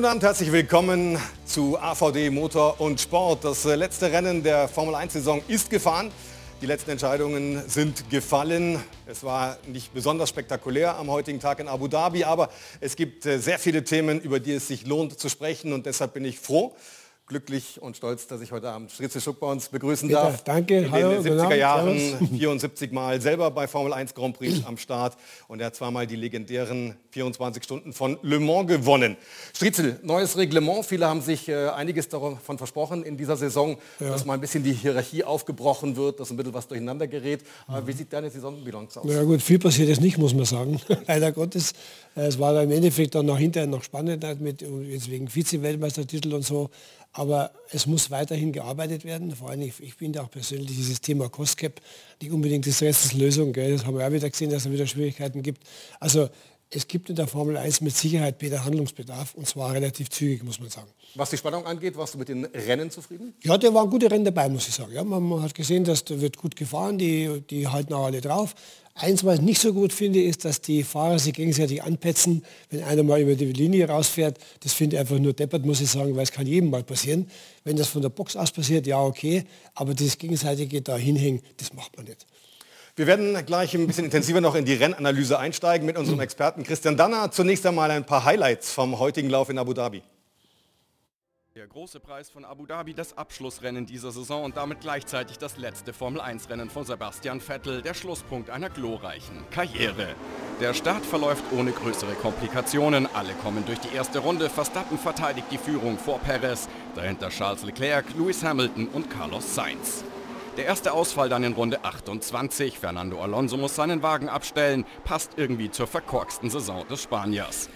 guten Abend, herzlich willkommen zu AVD Motor und Sport. Das äh, letzte Rennen der Formel 1-Saison ist gefahren. Die letzten Entscheidungen sind gefallen. Es war nicht besonders spektakulär am heutigen Tag in Abu Dhabi, aber es gibt äh, sehr viele Themen, über die es sich lohnt zu sprechen und deshalb bin ich froh, glücklich und stolz, dass ich heute Abend Stritze Schuck bei uns begrüßen Peter, darf. danke, In hallo, den 70er genau, Jahren servus. 74 Mal selber bei Formel 1 Grand Prix am Start und er hat zweimal die legendären 24 Stunden von Le Mans gewonnen. Striezel, neues Reglement. Viele haben sich äh, einiges davon versprochen in dieser Saison, dass mal ein bisschen die Hierarchie aufgebrochen wird, dass ein bisschen was durcheinander gerät. Aber wie sieht deine Saisonbilanz aus? Na ja gut, viel passiert jetzt nicht, muss man sagen. Leider Gottes. Es war im Endeffekt dann noch hinterher noch spannend mit jetzt wegen Vize-Weltmeistertitel und so. Aber es muss weiterhin gearbeitet werden. Vor allem, ich, ich bin da auch persönlich dieses Thema Cost Cap nicht unbedingt die Lösung. Gell? Das haben wir auch wieder gesehen, dass es wieder Schwierigkeiten gibt. Also es gibt in der Formel 1 mit Sicherheit Peter Handlungsbedarf und zwar relativ zügig, muss man sagen. Was die Spannung angeht, warst du mit den Rennen zufrieden? Ja, da waren gute Rennen dabei, muss ich sagen. Ja, man, man hat gesehen, dass da wird gut gefahren, die, die halten auch alle drauf. Eins, was ich nicht so gut finde, ist, dass die Fahrer sich gegenseitig anpetzen, wenn einer mal über die Linie rausfährt. Das finde ich einfach nur deppert, muss ich sagen, weil es kann jedem mal passieren. Wenn das von der Box aus passiert, ja okay, aber das gegenseitige da hinhängen, das macht man nicht. Wir werden gleich ein bisschen intensiver noch in die Rennanalyse einsteigen mit unserem Experten Christian Danner. Zunächst einmal ein paar Highlights vom heutigen Lauf in Abu Dhabi. Der große Preis von Abu Dhabi, das Abschlussrennen dieser Saison und damit gleichzeitig das letzte Formel-1-Rennen von Sebastian Vettel, der Schlusspunkt einer glorreichen Karriere. Der Start verläuft ohne größere Komplikationen. Alle kommen durch die erste Runde. Verstappen verteidigt die Führung vor Perez, dahinter Charles Leclerc, Lewis Hamilton und Carlos Sainz. Der erste Ausfall dann in Runde 28. Fernando Alonso muss seinen Wagen abstellen, passt irgendwie zur verkorksten Saison des Spaniers.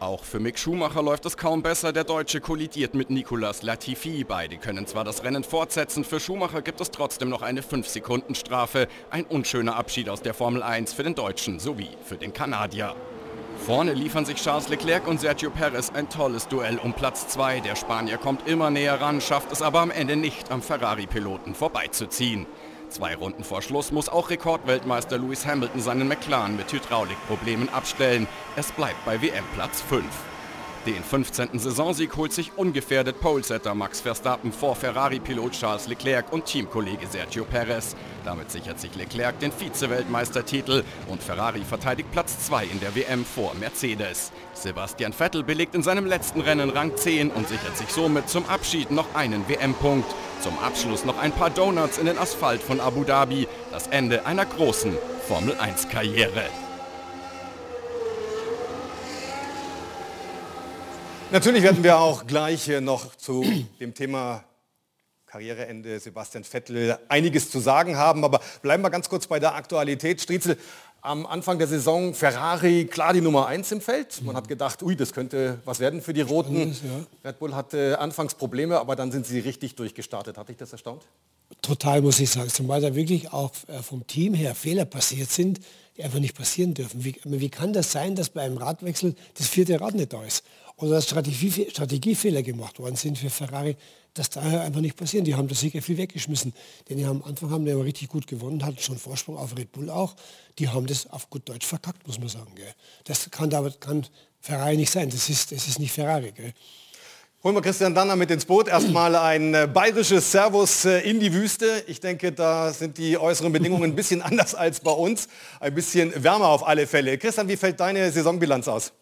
Auch für Mick Schumacher läuft es kaum besser. Der Deutsche kollidiert mit Nicolas Latifi. Beide können zwar das Rennen fortsetzen, für Schumacher gibt es trotzdem noch eine 5-Sekunden-Strafe. Ein unschöner Abschied aus der Formel 1 für den Deutschen sowie für den Kanadier. Vorne liefern sich Charles Leclerc und Sergio Perez ein tolles Duell um Platz 2. Der Spanier kommt immer näher ran, schafft es aber am Ende nicht am Ferrari-Piloten vorbeizuziehen. Zwei Runden vor Schluss muss auch Rekordweltmeister Lewis Hamilton seinen McLaren mit Hydraulikproblemen abstellen. Es bleibt bei WM-Platz 5. Den 15. Saisonsieg holt sich ungefährdet Polesetter Max Verstappen vor Ferrari-Pilot Charles Leclerc und Teamkollege Sergio Perez. Damit sichert sich Leclerc den Vize-Weltmeistertitel und Ferrari verteidigt Platz 2 in der WM vor Mercedes. Sebastian Vettel belegt in seinem letzten Rennen Rang 10 und sichert sich somit zum Abschied noch einen WM-Punkt. Zum Abschluss noch ein paar Donuts in den Asphalt von Abu Dhabi. Das Ende einer großen Formel-1-Karriere. Natürlich werden wir auch gleich noch zu dem Thema Karriereende Sebastian Vettel einiges zu sagen haben, aber bleiben wir ganz kurz bei der Aktualität. Striezel, am Anfang der Saison Ferrari klar die Nummer 1 im Feld. Man hat gedacht, ui, das könnte was werden für die Roten. Red Bull hatte anfangs Probleme, aber dann sind sie richtig durchgestartet. Hat dich das erstaunt? Total, muss ich sagen. Zumal da wirklich auch äh, vom Team her Fehler passiert sind, die einfach nicht passieren dürfen. Wie, wie kann das sein, dass bei einem Radwechsel das vierte Rad nicht da ist? Oder dass Strategie, Strategiefehler gemacht worden sind für Ferrari, das darf einfach nicht passieren. Die haben das sicher viel weggeschmissen. Denn die haben, am Anfang haben die aber richtig gut gewonnen, hatten schon Vorsprung auf Red Bull auch. Die haben das auf gut Deutsch verkackt, muss man sagen. Gell? Das kann, aber, kann Ferrari nicht sein. Das ist, das ist nicht Ferrari. Gell? Holen wir Christian Danner mit ins Boot. Erstmal ein äh, bayerisches Servus äh, in die Wüste. Ich denke, da sind die äußeren Bedingungen ein bisschen anders als bei uns. Ein bisschen wärmer auf alle Fälle. Christian, wie fällt deine Saisonbilanz aus?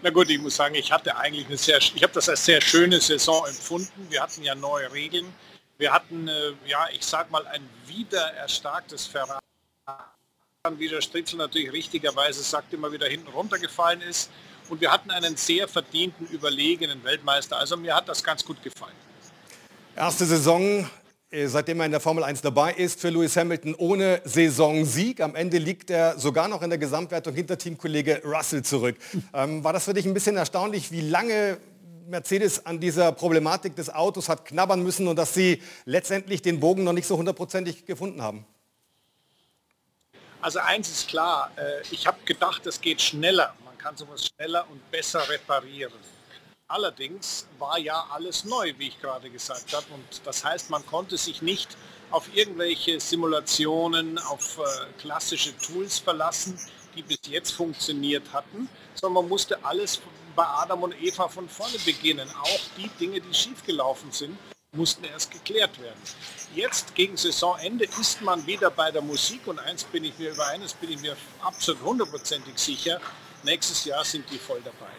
Na gut, ich muss sagen, ich hatte eigentlich eine sehr, ich habe das als sehr schöne Saison empfunden. Wir hatten ja neue Regeln. Wir hatten, äh, ja, ich sag mal, ein wieder erstarktes Ferrari. Wie der Stritzel natürlich richtigerweise sagt, immer wieder hinten runtergefallen ist. Und wir hatten einen sehr verdienten, überlegenen Weltmeister. Also mir hat das ganz gut gefallen. Erste Saison, seitdem er in der Formel 1 dabei ist, für Lewis Hamilton ohne Saisonsieg. Am Ende liegt er sogar noch in der Gesamtwertung hinter Teamkollege Russell zurück. Ähm, war das für dich ein bisschen erstaunlich, wie lange Mercedes an dieser Problematik des Autos hat knabbern müssen und dass sie letztendlich den Bogen noch nicht so hundertprozentig gefunden haben? Also eins ist klar, äh, ich habe gedacht, es geht schneller. Man kann sowas schneller und besser reparieren. Allerdings war ja alles neu, wie ich gerade gesagt habe. Und das heißt, man konnte sich nicht auf irgendwelche Simulationen, auf äh, klassische Tools verlassen, die bis jetzt funktioniert hatten, sondern man musste alles bei Adam und Eva von vorne beginnen. Auch die Dinge, die schiefgelaufen sind, mussten erst geklärt werden. Jetzt gegen Saisonende ist man wieder bei der Musik und eins bin ich mir über eines bin ich mir absolut hundertprozentig sicher. Nächstes Jahr sind die voll dabei.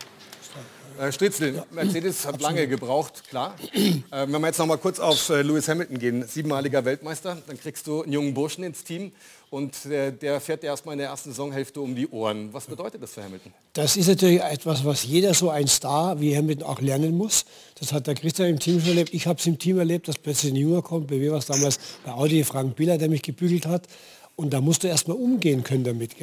Äh, Stritzel, Mercedes hat lange gebraucht, klar. Äh, wenn wir jetzt noch mal kurz auf äh, Lewis Hamilton gehen, siebenmaliger Weltmeister, dann kriegst du einen jungen Burschen ins Team und der, der fährt dir erstmal in der ersten Saisonhälfte um die Ohren. Was bedeutet das für Hamilton? Das ist natürlich etwas, was jeder so ein Star wie Hamilton auch lernen muss. Das hat der Christian im Team schon erlebt. Ich habe es im Team erlebt, dass plötzlich ein Junger kommt. Bei mir war es damals bei Audi Frank Biller, der mich gebügelt hat. Und da musst du erstmal umgehen können damit.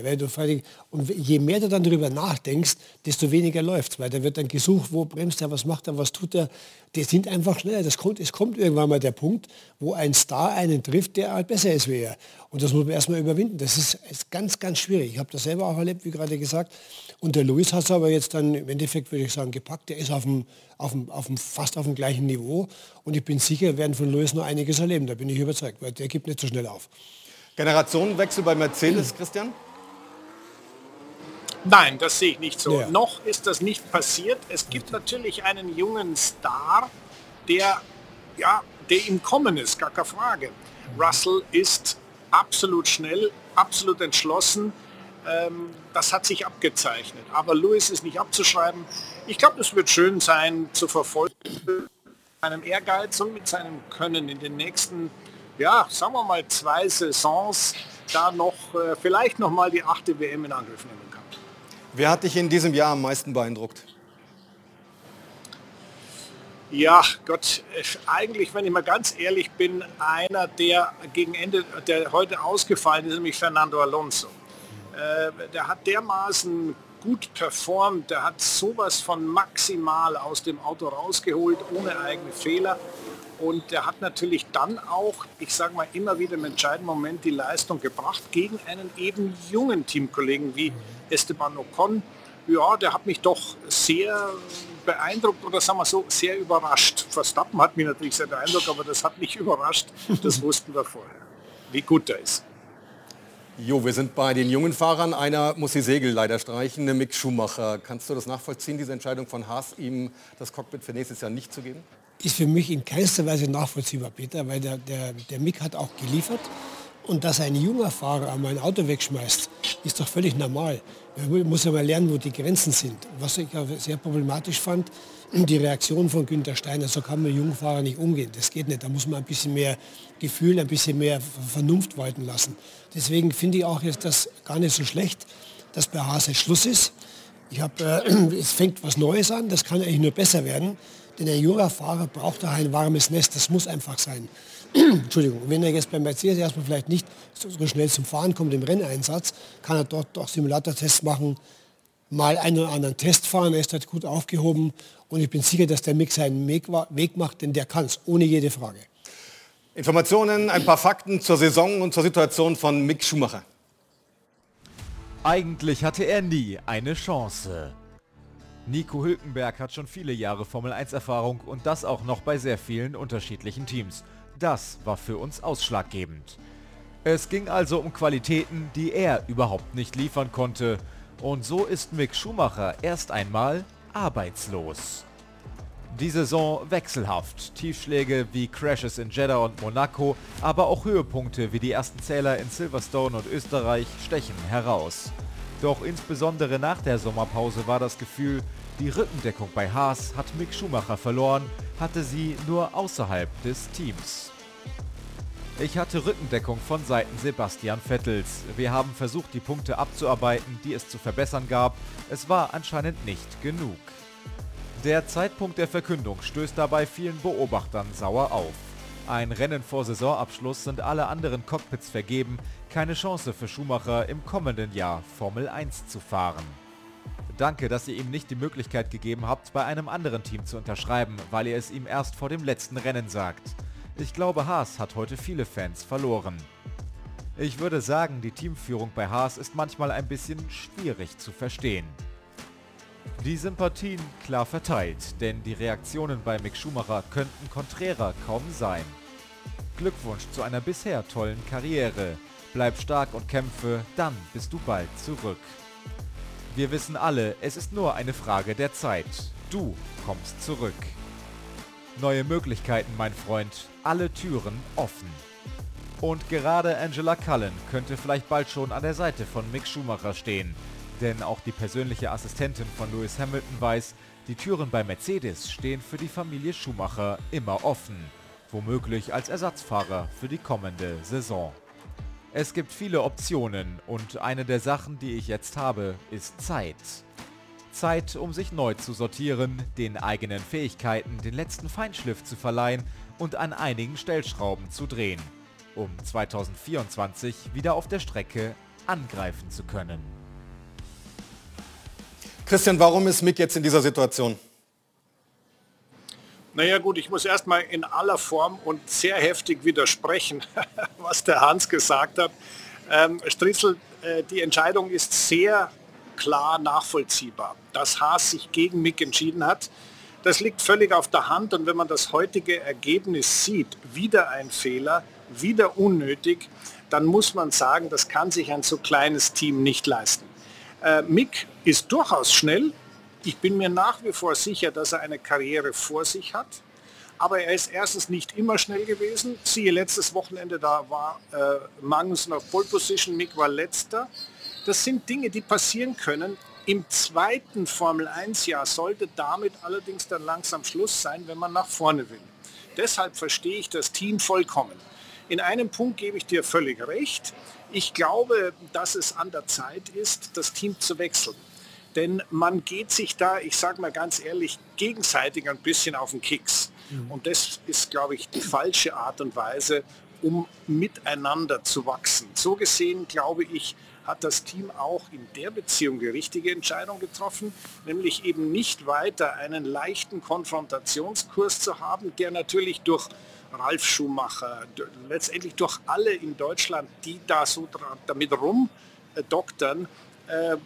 Und je mehr du dann darüber nachdenkst, desto weniger läuft Weil da wird dann gesucht, wo bremst er, was macht er, was tut er. Die sind einfach schneller. Das kommt, es kommt irgendwann mal der Punkt, wo ein Star einen trifft, der halt besser ist wie er. Und das muss man erstmal überwinden. Das ist, ist ganz, ganz schwierig. Ich habe das selber auch erlebt, wie gerade gesagt. Und der Luis hat es aber jetzt dann im Endeffekt, würde ich sagen, gepackt. Der ist auf dem, auf dem, auf dem, fast auf dem gleichen Niveau. Und ich bin sicher, wir werden von Luis noch einiges erleben. Da bin ich überzeugt, weil der gibt nicht so schnell auf. Generationenwechsel bei Mercedes, Christian? Nein, das sehe ich nicht so. Ja. Noch ist das nicht passiert. Es gibt natürlich einen jungen Star, der, ja, der im Kommen ist, gar keine Frage. Russell ist absolut schnell, absolut entschlossen. Ähm, das hat sich abgezeichnet. Aber Lewis ist nicht abzuschreiben. Ich glaube, es wird schön sein zu verfolgen, mit seinem Ehrgeiz und mit seinem Können in den nächsten ja, sagen wir mal zwei Saisons da noch äh, vielleicht noch mal die achte WM in Angriff nehmen kann. Wer hat dich in diesem Jahr am meisten beeindruckt? Ja, Gott, eigentlich, wenn ich mal ganz ehrlich bin, einer, der gegen Ende, der heute ausgefallen ist, nämlich Fernando Alonso. Äh, der hat dermaßen gut performt, der hat sowas von maximal aus dem Auto rausgeholt, ohne eigene Fehler. Und der hat natürlich dann auch, ich sage mal, immer wieder im entscheidenden Moment die Leistung gebracht gegen einen eben jungen Teamkollegen wie Esteban Ocon. Ja, der hat mich doch sehr beeindruckt oder sagen wir so, sehr überrascht. Verstappen hat mich natürlich sehr beeindruckt, aber das hat mich überrascht. Das wussten wir vorher, wie gut er ist. Jo, wir sind bei den jungen Fahrern. Einer muss die Segel leider streichen, Mick Schumacher. Kannst du das nachvollziehen, diese Entscheidung von Haas, ihm das Cockpit für nächstes Jahr nicht zu geben? Ist für mich in keinster Weise nachvollziehbar, Peter, weil der, der, der Mick hat auch geliefert. Und dass ein junger Fahrer einmal ein Auto wegschmeißt, ist doch völlig normal. Man muss ja mal lernen, wo die Grenzen sind. Was ich sehr problematisch fand, die Reaktion von Günter Steiner, so kann man jungen Fahrer nicht umgehen. Das geht nicht. Da muss man ein bisschen mehr Gefühl, ein bisschen mehr Vernunft walten lassen. Deswegen finde ich auch jetzt das gar nicht so schlecht, dass bei Haas Schluss ist. Ich hab, äh, es fängt was Neues an, das kann eigentlich nur besser werden. Denn ein junger Fahrer braucht da ein warmes Nest, das muss einfach sein. Entschuldigung, wenn er jetzt beim Mercedes erstmal vielleicht nicht so schnell zum Fahren kommt im Renneinsatz, kann er dort doch Simulatortests machen, mal einen oder anderen Test fahren, er ist dort gut aufgehoben und ich bin sicher, dass der Mick seinen Weg macht, denn der kann es, ohne jede Frage. Informationen, ein paar Fakten zur Saison und zur Situation von Mick Schumacher. Eigentlich hatte er nie eine Chance. Nico Hülkenberg hat schon viele Jahre Formel 1 Erfahrung und das auch noch bei sehr vielen unterschiedlichen Teams. Das war für uns ausschlaggebend. Es ging also um Qualitäten, die er überhaupt nicht liefern konnte. Und so ist Mick Schumacher erst einmal arbeitslos. Die Saison wechselhaft. Tiefschläge wie Crashes in Jeddah und Monaco, aber auch Höhepunkte wie die ersten Zähler in Silverstone und Österreich stechen heraus. Doch insbesondere nach der Sommerpause war das Gefühl, die Rückendeckung bei Haas hat Mick Schumacher verloren, hatte sie nur außerhalb des Teams. Ich hatte Rückendeckung von Seiten Sebastian Vettels. Wir haben versucht, die Punkte abzuarbeiten, die es zu verbessern gab. Es war anscheinend nicht genug. Der Zeitpunkt der Verkündung stößt dabei vielen Beobachtern sauer auf. Ein Rennen vor Saisonabschluss sind alle anderen Cockpits vergeben, keine Chance für Schumacher im kommenden Jahr Formel 1 zu fahren. Danke, dass ihr ihm nicht die Möglichkeit gegeben habt, bei einem anderen Team zu unterschreiben, weil ihr es ihm erst vor dem letzten Rennen sagt. Ich glaube, Haas hat heute viele Fans verloren. Ich würde sagen, die Teamführung bei Haas ist manchmal ein bisschen schwierig zu verstehen. Die Sympathien klar verteilt, denn die Reaktionen bei Mick Schumacher könnten konträrer kaum sein. Glückwunsch zu einer bisher tollen Karriere. Bleib stark und kämpfe, dann bist du bald zurück. Wir wissen alle, es ist nur eine Frage der Zeit. Du kommst zurück. Neue Möglichkeiten, mein Freund. Alle Türen offen. Und gerade Angela Cullen könnte vielleicht bald schon an der Seite von Mick Schumacher stehen. Denn auch die persönliche Assistentin von Lewis Hamilton weiß, die Türen bei Mercedes stehen für die Familie Schumacher immer offen. Womöglich als Ersatzfahrer für die kommende Saison. Es gibt viele Optionen und eine der Sachen, die ich jetzt habe, ist Zeit. Zeit, um sich neu zu sortieren, den eigenen Fähigkeiten den letzten Feinschliff zu verleihen und an einigen Stellschrauben zu drehen, um 2024 wieder auf der Strecke angreifen zu können. Christian, warum ist Mick jetzt in dieser Situation? Naja gut, ich muss erstmal in aller Form und sehr heftig widersprechen, was der Hans gesagt hat. Ähm, Stritzel, äh, die Entscheidung ist sehr klar nachvollziehbar, dass Haas sich gegen Mick entschieden hat. Das liegt völlig auf der Hand und wenn man das heutige Ergebnis sieht, wieder ein Fehler, wieder unnötig, dann muss man sagen, das kann sich ein so kleines Team nicht leisten. Äh, Mick ist durchaus schnell, ich bin mir nach wie vor sicher, dass er eine Karriere vor sich hat. Aber er ist erstens nicht immer schnell gewesen. Siehe letztes Wochenende, da war äh, Magnussen auf Pole Position, Mick war letzter. Das sind Dinge, die passieren können. Im zweiten Formel 1 Jahr sollte damit allerdings dann langsam Schluss sein, wenn man nach vorne will. Deshalb verstehe ich das Team vollkommen. In einem Punkt gebe ich dir völlig recht. Ich glaube, dass es an der Zeit ist, das Team zu wechseln. Denn man geht sich da, ich sage mal ganz ehrlich, gegenseitig ein bisschen auf den Kicks. Mhm. Und das ist, glaube ich, die falsche Art und Weise, um miteinander zu wachsen. So gesehen, glaube ich, hat das Team auch in der Beziehung die richtige Entscheidung getroffen, nämlich eben nicht weiter einen leichten Konfrontationskurs zu haben, der natürlich durch Ralf Schumacher, letztendlich durch alle in Deutschland, die da so damit rumdoktern, äh,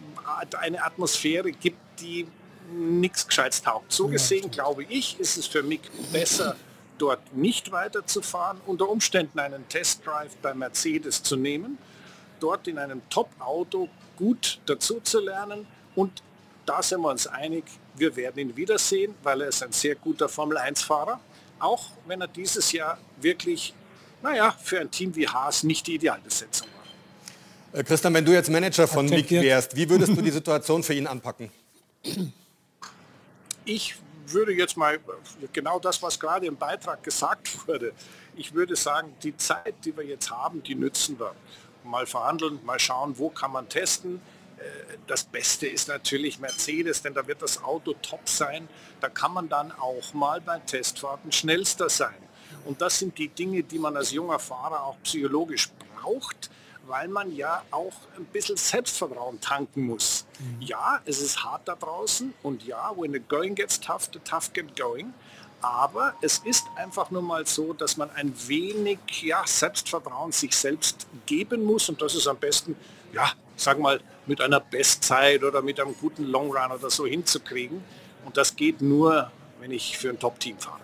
eine Atmosphäre gibt, die nichts Gescheites taugt. So gesehen, glaube ich, ist es für mich besser, dort nicht weiterzufahren, unter Umständen einen Testdrive bei Mercedes zu nehmen, dort in einem Top-Auto gut dazu zu lernen und da sind wir uns einig, wir werden ihn wiedersehen, weil er ist ein sehr guter Formel-1-Fahrer, auch wenn er dieses Jahr wirklich, naja, für ein Team wie Haas nicht die Idealbesetzung war. Äh, Christian, wenn du jetzt Manager von Mick wärst, wie würdest du die Situation für ihn anpacken? Ich würde jetzt mal genau das, was gerade im Beitrag gesagt wurde, ich würde sagen, die Zeit, die wir jetzt haben, die nützen wir. Mal verhandeln, mal schauen, wo kann man testen. Äh, das Beste ist natürlich Mercedes, denn da wird das Auto top sein. Da kann man dann auch mal bei Testfahrten schnellster sein. Und das sind die Dinge, die man als junger Fahrer auch psychologisch braucht weil man ja auch ein bisschen Selbstvertrauen tanken muss. Mhm. Ja, es ist hart da draußen und ja, when the going gets tough, the tough get going. Aber es ist einfach nur mal so, dass man ein wenig ja, Selbstvertrauen sich selbst geben muss und das ist am besten, ja, sag mal, mit einer Bestzeit oder mit einem guten Long Run oder so hinzukriegen. Und das geht nur, wenn ich für ein Top-Team fahre.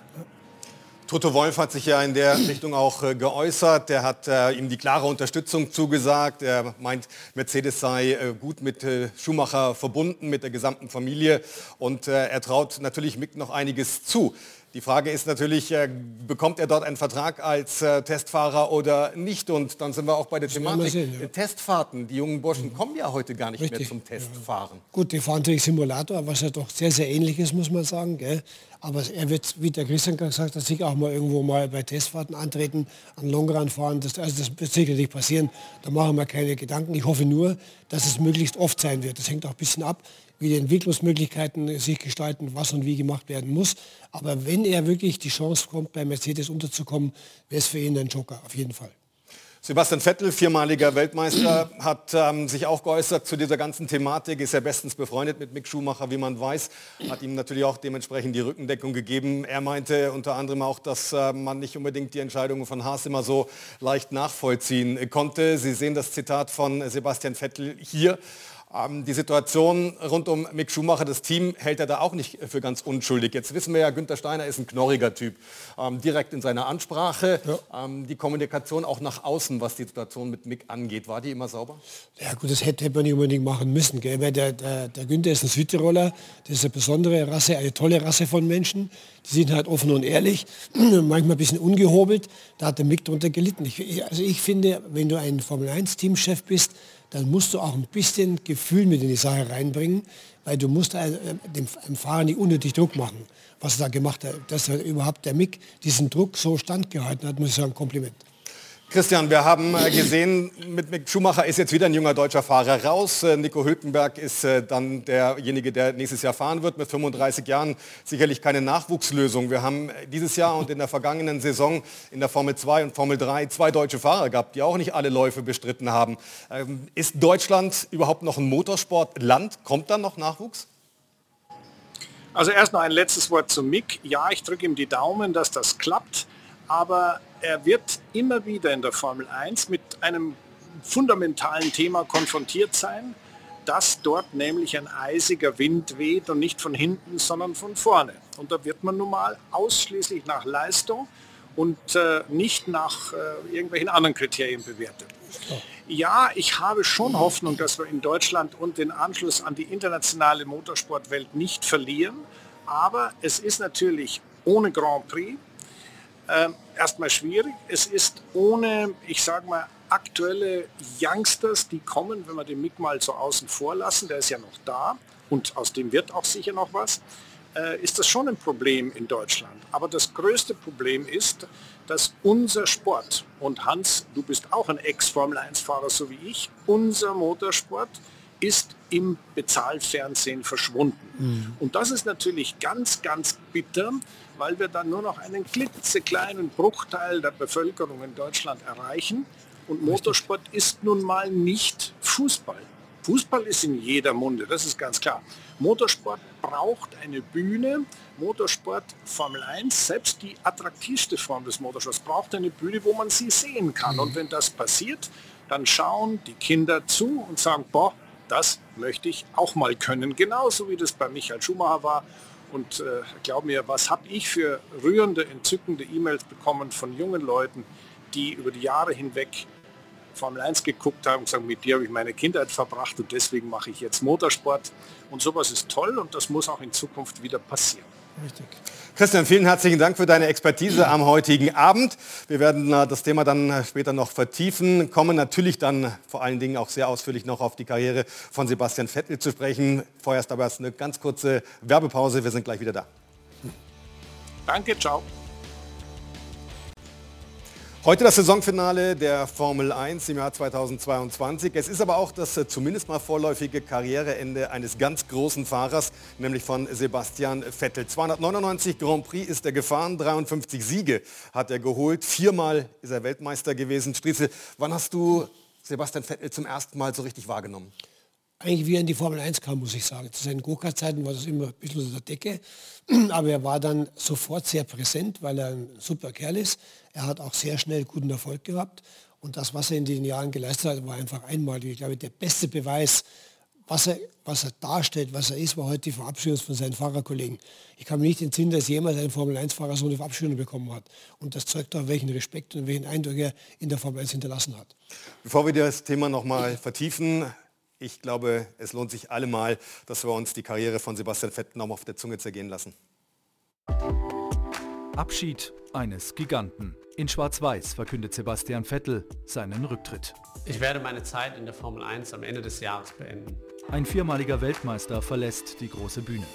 Toto Wolf hat sich ja in der Richtung auch äh, geäußert. Er hat äh, ihm die klare Unterstützung zugesagt. Er meint, Mercedes sei äh, gut mit äh, Schumacher verbunden, mit der gesamten Familie. Und äh, er traut natürlich Mick noch einiges zu. Die Frage ist natürlich, äh, bekommt er dort einen Vertrag als äh, Testfahrer oder nicht? Und dann sind wir auch bei der Thematik. Sehen, ja. Testfahrten. Die jungen Burschen mhm. kommen ja heute gar nicht Richtig. mehr zum Testfahren. Ja. Gut, die fahren natürlich Simulator, was ja doch sehr, sehr ähnlich ist, muss man sagen. Gell? Aber er wird, wie der Christian gesagt hat, sich auch mal irgendwo mal bei Testfahrten antreten, an Longrun fahren. Das, also das wird sicherlich passieren. Da machen wir keine Gedanken. Ich hoffe nur, dass es möglichst oft sein wird. Das hängt auch ein bisschen ab, wie die Entwicklungsmöglichkeiten sich gestalten, was und wie gemacht werden muss. Aber wenn er wirklich die Chance bekommt, bei Mercedes unterzukommen, wäre es für ihn ein Joker, auf jeden Fall. Sebastian Vettel, viermaliger Weltmeister, hat ähm, sich auch geäußert zu dieser ganzen Thematik, ist ja bestens befreundet mit Mick Schumacher, wie man weiß, hat ihm natürlich auch dementsprechend die Rückendeckung gegeben. Er meinte unter anderem auch, dass äh, man nicht unbedingt die Entscheidungen von Haas immer so leicht nachvollziehen konnte. Sie sehen das Zitat von Sebastian Vettel hier. Ähm, die Situation rund um Mick Schumacher, das Team hält er da auch nicht für ganz unschuldig. Jetzt wissen wir ja, Günther Steiner ist ein knorriger Typ. Ähm, direkt in seiner Ansprache, ja. ähm, die Kommunikation auch nach außen, was die Situation mit Mick angeht, war die immer sauber? Ja gut, das hätte, hätte man nicht unbedingt machen müssen. Gell? Weil der, der, der Günther ist ein Südtiroler, das ist eine besondere Rasse, eine tolle Rasse von Menschen. Die sind halt offen und ehrlich, manchmal ein bisschen ungehobelt. Da hat der Mick darunter gelitten. Ich, also ich finde, wenn du ein Formel-1-Teamchef bist, dann musst du auch ein bisschen Gefühl mit in die Sache reinbringen, weil du musst äh, dem, Fahrer nicht unnötig Druck machen, was er da gemacht hat. Dass er überhaupt der Mick diesen Druck so standgehalten hat, muss ich sagen, Kompliment. Christian, wir haben äh, gesehen, mit Mick Schumacher ist jetzt wieder ein junger deutscher Fahrer raus. Äh, Nico Hülkenberg ist äh, dann derjenige, der nächstes Jahr fahren wird, mit 35 Jahren. Sicherlich keine Nachwuchslösung. Wir haben dieses Jahr und in der vergangenen Saison in der Formel 2 und Formel 3 zwei deutsche Fahrer gehabt, die auch nicht alle Läufe bestritten haben. Ähm, ist Deutschland überhaupt noch ein Motorsportland? Kommt dann noch Nachwuchs? Also erst noch ein letztes Wort zu Mick. Ja, ich drücke ihm die Daumen, dass das klappt aber er wird immer wieder in der Formel 1 mit einem fundamentalen Thema konfrontiert sein, dass dort nämlich ein eisiger Wind weht und nicht von hinten, sondern von vorne. Und da wird man nun mal ausschließlich nach Leistung und äh, nicht nach äh, irgendwelchen anderen Kriterien bewertet. Ja, ich habe schon Hoffnung, dass wir in Deutschland und den Anschluss an die internationale Motorsportwelt nicht verlieren. Aber es ist natürlich ohne Grand Prix äh, erstmal schwierig. Es ist ohne, ich sage mal, aktuelle Youngsters, die kommen, wenn wir den Mick mal so außen vor lassen, der ist ja noch da und aus dem wird auch sicher noch was, äh, ist das schon ein Problem in Deutschland. Aber das größte Problem ist, dass unser Sport, und Hans, du bist auch ein Ex-Formel-1-Fahrer so wie ich, unser Motorsport ist im Bezahlfernsehen verschwunden. Mhm. Und das ist natürlich ganz, ganz bitter, weil wir dann nur noch einen klitzekleinen Bruchteil der Bevölkerung in Deutschland erreichen. Und Motorsport ist nun mal nicht Fußball. Fußball ist in jeder Munde, das ist ganz klar. Motorsport braucht eine Bühne. Motorsport Formel 1, selbst die attraktivste Form des Motorsports, braucht eine Bühne, wo man sie sehen kann. Und wenn das passiert, dann schauen die Kinder zu und sagen, boah, das möchte ich auch mal können. Genauso wie das bei Michael Schumacher war und äh, glaub mir, was habe ich für rührende, entzückende E-Mails bekommen von jungen Leuten, die über die Jahre hinweg Formel 1 geguckt haben und gesagt, mit dir habe ich meine Kindheit verbracht und deswegen mache ich jetzt Motorsport. Und sowas ist toll und das muss auch in Zukunft wieder passieren. Richtig. Christian, vielen herzlichen Dank für deine Expertise am heutigen Abend. Wir werden äh, das Thema dann äh, später noch vertiefen, kommen natürlich dann vor allen Dingen auch sehr ausführlich noch auf die Karriere von Sebastian Vettel zu sprechen. Vorerst aber erst eine ganz kurze Werbepause. Wir sind gleich wieder da. Danke, ciao. Heute das Saisonfinale der Formel 1 im Jahr 2022. Es ist aber auch das äh, zumindest mal vorläufige Karriereende eines ganz großen Fahrers, nämlich von Sebastian Vettel. 299 Grand Prix ist er gefahren, 53 Siege hat er geholt, viermal ist er Weltmeister gewesen. Striezel, wann hast du Sebastian Vettel zum ersten Mal so richtig wahrgenommen? Eigentlich wie er in die Formel 1 kam, muss ich sagen. Zu seinen Go-Kart-Zeiten war das immer ein bisschen unter der Decke, aber er war dann sofort sehr präsent, weil er ein super Kerl ist. Er hat auch sehr schnell guten Erfolg gehabt und das, was er in den Jahren geleistet hat, war einfach einmalig. Ich glaube, der beste Beweis, was er, was er darstellt, was er ist, war heute die Verabschiedung von seinen Fahrerkollegen. Ich kann mich nicht entsinnen, dass jemals ein Formel-1-Fahrer so eine Verabschiedung bekommen hat. Und das zeugt auch, welchen Respekt und welchen Eindruck er in der Formel 1 hinterlassen hat. Bevor wir das Thema noch mal vertiefen, ich glaube, es lohnt sich allemal, dass wir uns die Karriere von Sebastian Vettel noch auf der Zunge zergehen lassen. Abschied eines Giganten. In Schwarz-Weiß verkündet Sebastian Vettel seinen Rücktritt. Ich werde meine Zeit in der Formel 1 am Ende des Jahres beenden. Ein viermaliger Weltmeister verlässt die große Bühne.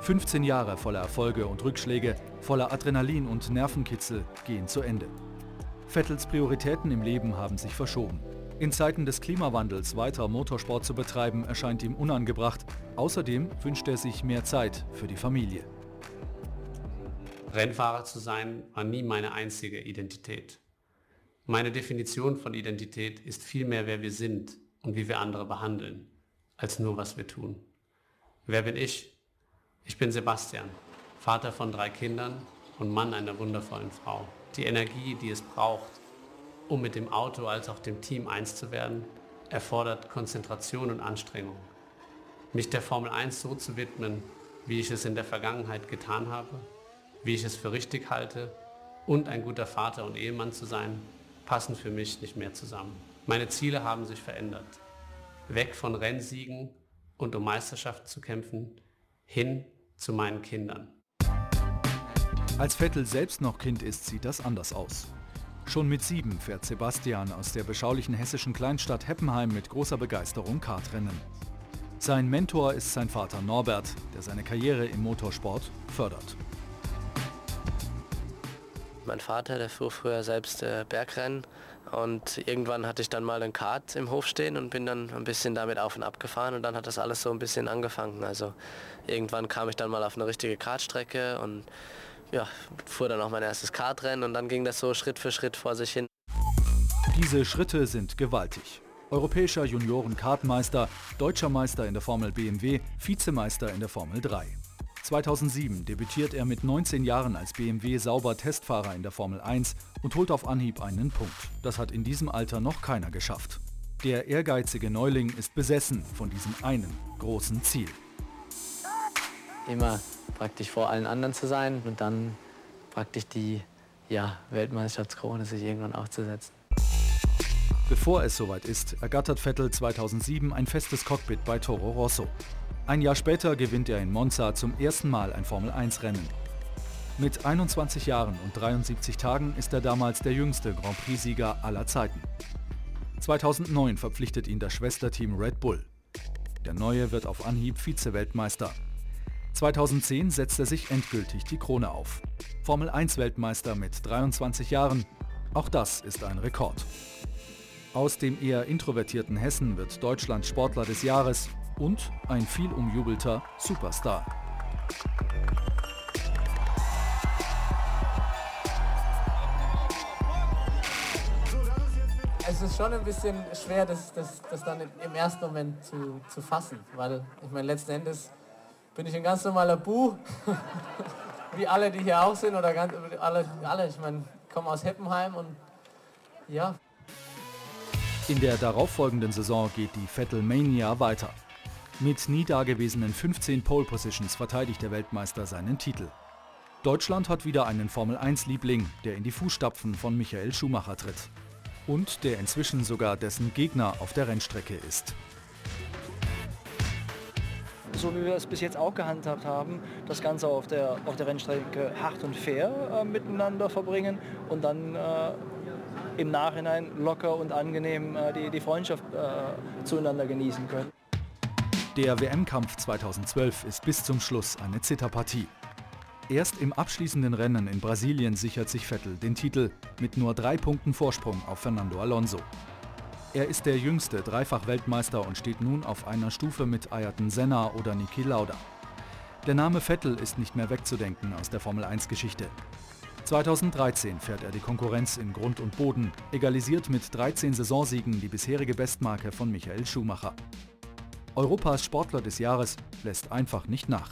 15 Jahre voller Erfolge und Rückschläge, voller Adrenalin und Nervenkitzel gehen zu Ende. Vettels Prioritäten im Leben haben sich verschoben. In Zeiten des Klimawandels weiter Motorsport zu betreiben, erscheint ihm unangebracht. Außerdem wünscht er sich mehr Zeit für die Familie. Rennfahrer zu sein war nie meine einzige Identität. Meine Definition von Identität ist vielmehr, wer wir sind und wie wir andere behandeln, als nur, was wir tun. Wer bin ich? Ich bin Sebastian, Vater von drei Kindern und Mann einer wundervollen Frau. Die Energie, die es braucht, um mit dem Auto als auch dem Team eins zu werden, erfordert Konzentration und Anstrengung. mich der Formel 1 so zu widmen, wie ich es in der Vergangenheit getan habe, wie ich es für richtig halte und ein guter Vater und Ehemann zu sein, passen für mich nicht mehr zusammen. Meine Ziele haben sich verändert. Weg von Rennsiegen und um Meisterschaft zu kämpfen, hin zu meinen Kindern. Als Vettel selbst noch Kind ist, sieht das anders aus. Schon mit sieben fährt Sebastian aus der beschaulichen hessischen Kleinstadt Heppenheim mit großer Begeisterung Kartrennen. Sein Mentor ist sein Vater Norbert, der seine Karriere im Motorsport fördert. Mein Vater, der fuhr früher selbst äh, Bergrennen und irgendwann hatte ich dann mal ein Kart im Hof stehen und bin dann ein bisschen damit auf und ab gefahren und dann hat das alles so ein bisschen angefangen. Also irgendwann kam ich dann mal auf eine richtige Kartstrecke und ja, fuhr dann auch mein erstes Kartrennen und dann ging das so Schritt für Schritt vor sich hin. Diese Schritte sind gewaltig. Europäischer Junioren-Kartmeister, deutscher Meister in der Formel BMW, Vizemeister in der Formel 3. 2007 debütiert er mit 19 Jahren als BMW sauber Testfahrer in der Formel 1 und holt auf Anhieb einen Punkt. Das hat in diesem Alter noch keiner geschafft. Der ehrgeizige Neuling ist besessen von diesem einen großen Ziel. Immer praktisch vor allen anderen zu sein und dann praktisch die ja, Weltmeisterschaftskrone sich irgendwann aufzusetzen. Bevor es soweit ist, ergattert Vettel 2007 ein festes Cockpit bei Toro Rosso. Ein Jahr später gewinnt er in Monza zum ersten Mal ein Formel-1-Rennen. Mit 21 Jahren und 73 Tagen ist er damals der jüngste Grand Prix-Sieger aller Zeiten. 2009 verpflichtet ihn das Schwesterteam Red Bull. Der Neue wird auf Anhieb Vize-Weltmeister. 2010 setzt er sich endgültig die Krone auf. Formel 1 Weltmeister mit 23 Jahren. Auch das ist ein Rekord. Aus dem eher introvertierten Hessen wird Deutschland Sportler des Jahres und ein viel umjubelter Superstar. Es ist schon ein bisschen schwer, das, das, das dann im ersten Moment zu, zu fassen, weil ich meine, letzten Endes bin ich ein ganz normaler Bu, wie alle, die hier auch sind, oder ganz, alle, alle. Ich meine, komme aus Heppenheim und ja. In der darauffolgenden Saison geht die Vettel Mania weiter. Mit nie dagewesenen 15 Pole Positions verteidigt der Weltmeister seinen Titel. Deutschland hat wieder einen Formel-1-Liebling, der in die Fußstapfen von Michael Schumacher tritt. Und der inzwischen sogar dessen Gegner auf der Rennstrecke ist so wie wir es bis jetzt auch gehandhabt haben, das Ganze auf der, auf der Rennstrecke hart und fair äh, miteinander verbringen und dann äh, im Nachhinein locker und angenehm äh, die, die Freundschaft äh, zueinander genießen können. Der WM-Kampf 2012 ist bis zum Schluss eine Zitterpartie. Erst im abschließenden Rennen in Brasilien sichert sich Vettel den Titel mit nur drei Punkten Vorsprung auf Fernando Alonso. Er ist der jüngste Dreifach-Weltmeister und steht nun auf einer Stufe mit Ayrton Senna oder Niki Lauda. Der Name Vettel ist nicht mehr wegzudenken aus der Formel-1-Geschichte. 2013 fährt er die Konkurrenz in Grund und Boden, egalisiert mit 13 Saisonsiegen die bisherige Bestmarke von Michael Schumacher. Europas Sportler des Jahres lässt einfach nicht nach.